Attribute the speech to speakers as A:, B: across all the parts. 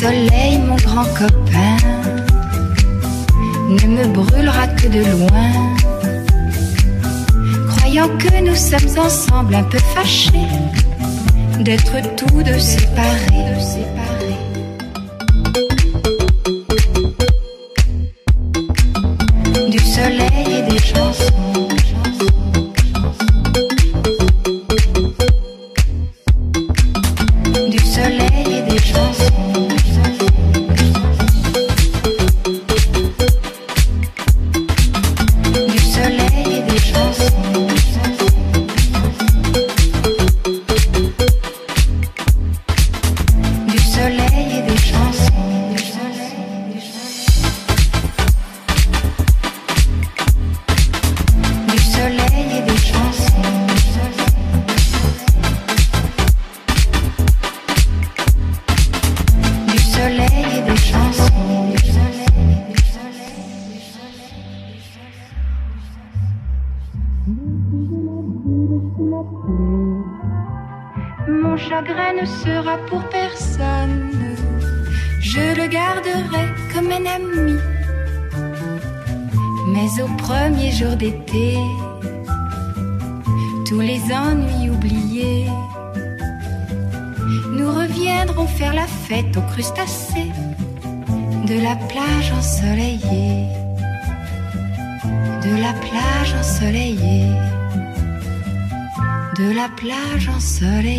A: soleil, mon grand copain, ne me brûlera que de loin. Croyant que nous sommes ensemble un peu fâchés d'être tous deux séparés. Plage ensoleillée.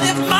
B: What if my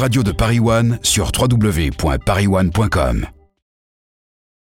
C: Radios de Paris One sur www.parisone.com.